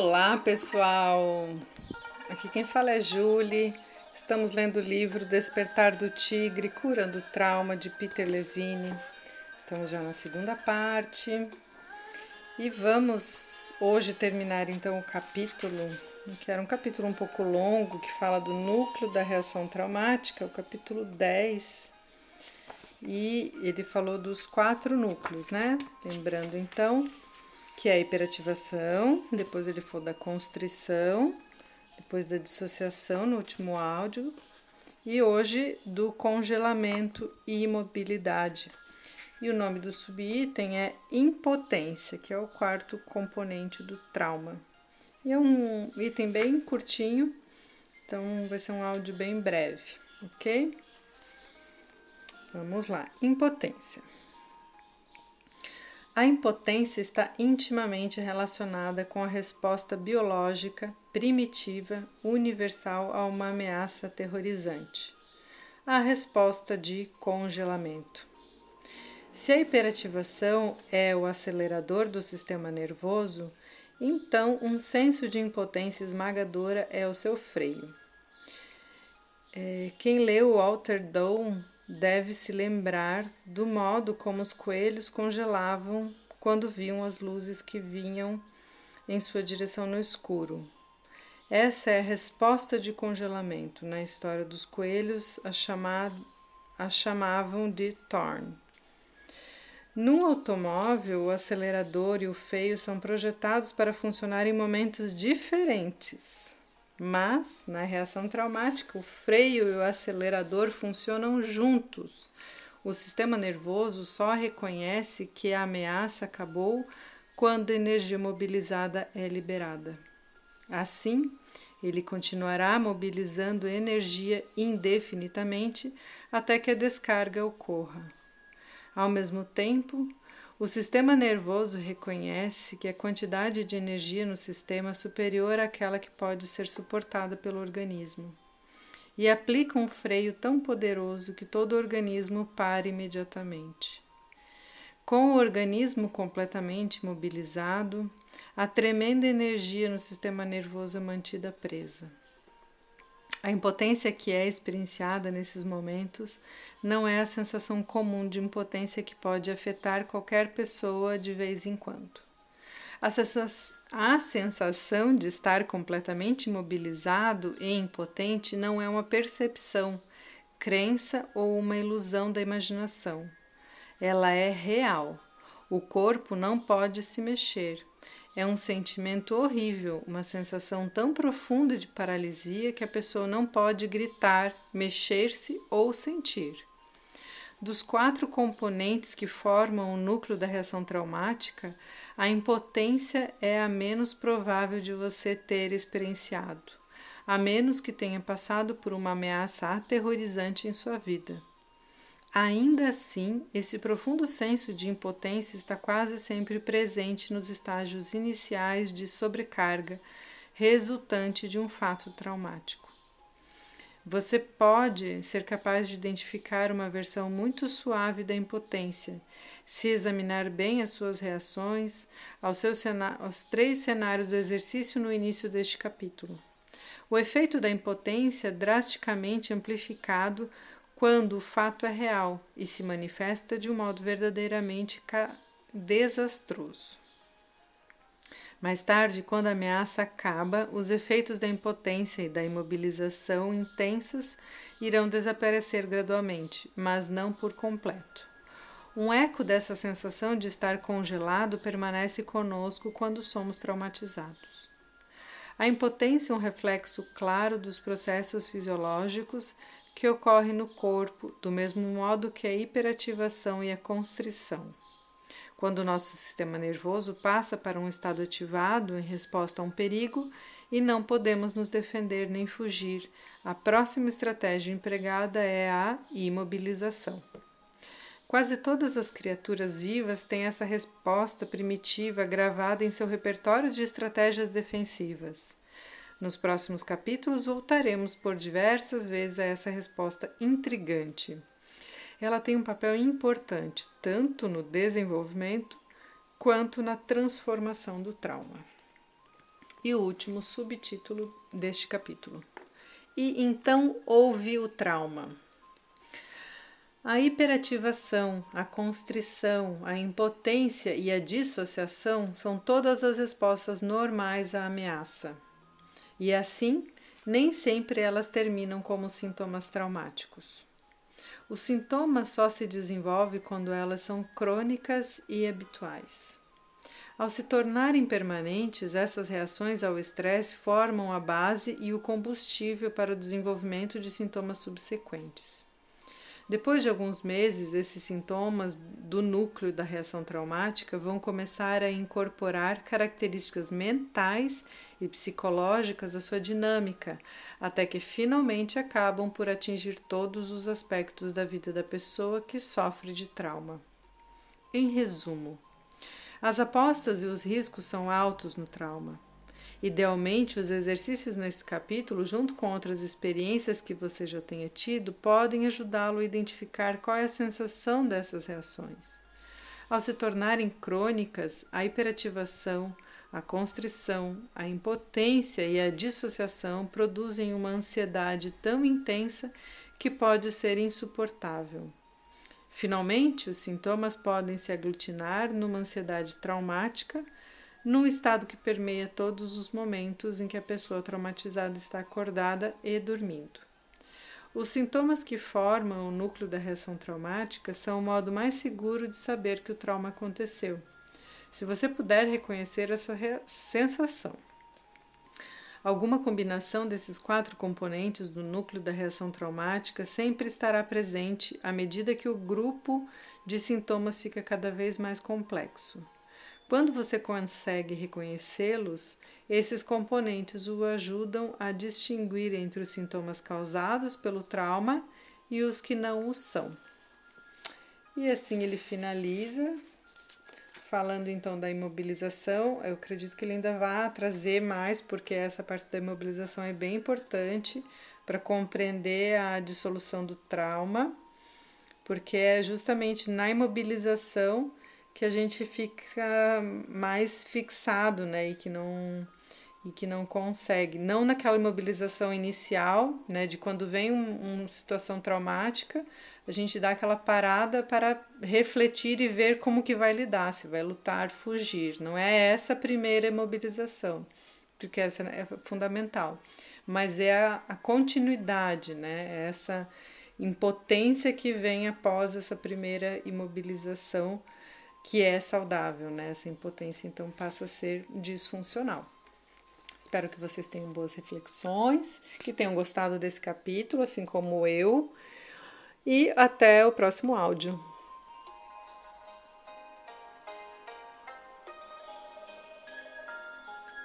Olá, pessoal! Aqui quem fala é Julie. Estamos lendo o livro Despertar do Tigre, Curando o Trauma, de Peter Levine. Estamos já na segunda parte. E vamos hoje terminar então o capítulo, que era um capítulo um pouco longo, que fala do núcleo da reação traumática, o capítulo 10. E ele falou dos quatro núcleos, né? Lembrando então que é a hiperativação, depois ele falou da constrição, depois da dissociação no último áudio, e hoje do congelamento e imobilidade. E o nome do subitem é impotência, que é o quarto componente do trauma. E é um item bem curtinho, então vai ser um áudio bem breve, ok? Vamos lá. Impotência. A impotência está intimamente relacionada com a resposta biológica, primitiva, universal a uma ameaça aterrorizante. A resposta de congelamento. Se a hiperativação é o acelerador do sistema nervoso, então um senso de impotência esmagadora é o seu freio. É, quem leu Walter Down deve se lembrar do modo como os coelhos congelavam quando viam as luzes que vinham em sua direção no escuro. Essa é a resposta de congelamento. Na história dos coelhos, a, chamado, a chamavam de Thorn. No automóvel, o acelerador e o freio são projetados para funcionar em momentos diferentes. Mas, na reação traumática, o freio e o acelerador funcionam juntos. O sistema nervoso só reconhece que a ameaça acabou quando a energia mobilizada é liberada. Assim, ele continuará mobilizando energia indefinidamente até que a descarga ocorra. Ao mesmo tempo, o sistema nervoso reconhece que a quantidade de energia no sistema é superior àquela que pode ser suportada pelo organismo e aplica um freio tão poderoso que todo o organismo para imediatamente. Com o organismo completamente mobilizado, a tremenda energia no sistema nervoso é mantida presa. A impotência que é experienciada nesses momentos não é a sensação comum de impotência que pode afetar qualquer pessoa de vez em quando. A sensação de estar completamente imobilizado e impotente não é uma percepção, crença ou uma ilusão da imaginação. Ela é real. O corpo não pode se mexer, é um sentimento horrível, uma sensação tão profunda de paralisia que a pessoa não pode gritar, mexer-se ou sentir. Dos quatro componentes que formam o núcleo da reação traumática, a impotência é a menos provável de você ter experienciado, a menos que tenha passado por uma ameaça aterrorizante em sua vida. Ainda assim, esse profundo senso de impotência está quase sempre presente nos estágios iniciais de sobrecarga resultante de um fato traumático. Você pode ser capaz de identificar uma versão muito suave da impotência, se examinar bem as suas reações aos, seus aos três cenários do exercício no início deste capítulo. O efeito da impotência drasticamente amplificado quando o fato é real e se manifesta de um modo verdadeiramente desastroso. Mais tarde, quando a ameaça acaba, os efeitos da impotência e da imobilização intensas irão desaparecer gradualmente, mas não por completo. Um eco dessa sensação de estar congelado permanece conosco quando somos traumatizados. A impotência é um reflexo claro dos processos fisiológicos que ocorre no corpo, do mesmo modo que a hiperativação e a constrição. Quando o nosso sistema nervoso passa para um estado ativado em resposta a um perigo e não podemos nos defender nem fugir, a próxima estratégia empregada é a imobilização. Quase todas as criaturas vivas têm essa resposta primitiva gravada em seu repertório de estratégias defensivas. Nos próximos capítulos voltaremos por diversas vezes a essa resposta intrigante. Ela tem um papel importante tanto no desenvolvimento quanto na transformação do trauma. E o último subtítulo deste capítulo. E então houve o trauma. A hiperativação, a constrição, a impotência e a dissociação são todas as respostas normais à ameaça. E assim, nem sempre elas terminam como sintomas traumáticos. O sintoma só se desenvolve quando elas são crônicas e habituais. Ao se tornarem permanentes, essas reações ao estresse formam a base e o combustível para o desenvolvimento de sintomas subsequentes. Depois de alguns meses, esses sintomas do núcleo da reação traumática vão começar a incorporar características mentais e psicológicas à sua dinâmica, até que finalmente acabam por atingir todos os aspectos da vida da pessoa que sofre de trauma. Em resumo, as apostas e os riscos são altos no trauma. Idealmente, os exercícios nesse capítulo, junto com outras experiências que você já tenha tido, podem ajudá-lo a identificar qual é a sensação dessas reações. Ao se tornarem crônicas, a hiperativação, a constrição, a impotência e a dissociação produzem uma ansiedade tão intensa que pode ser insuportável. Finalmente, os sintomas podem se aglutinar numa ansiedade traumática num estado que permeia todos os momentos em que a pessoa traumatizada está acordada e dormindo. Os sintomas que formam o núcleo da reação traumática são o modo mais seguro de saber que o trauma aconteceu. Se você puder reconhecer essa sensação. Alguma combinação desses quatro componentes do núcleo da reação traumática sempre estará presente à medida que o grupo de sintomas fica cada vez mais complexo. Quando você consegue reconhecê-los, esses componentes o ajudam a distinguir entre os sintomas causados pelo trauma e os que não o são. E assim ele finaliza, falando então da imobilização. Eu acredito que ele ainda vai trazer mais, porque essa parte da imobilização é bem importante para compreender a dissolução do trauma, porque é justamente na imobilização que a gente fica mais fixado, né, e que não e que não consegue, não naquela imobilização inicial, né, de quando vem um, uma situação traumática, a gente dá aquela parada para refletir e ver como que vai lidar, se vai lutar, fugir. Não é essa a primeira imobilização, porque essa é fundamental, mas é a, a continuidade, né, é essa impotência que vem após essa primeira imobilização que é saudável, né? Essa impotência então passa a ser disfuncional. Espero que vocês tenham boas reflexões, que tenham gostado desse capítulo, assim como eu. E até o próximo áudio.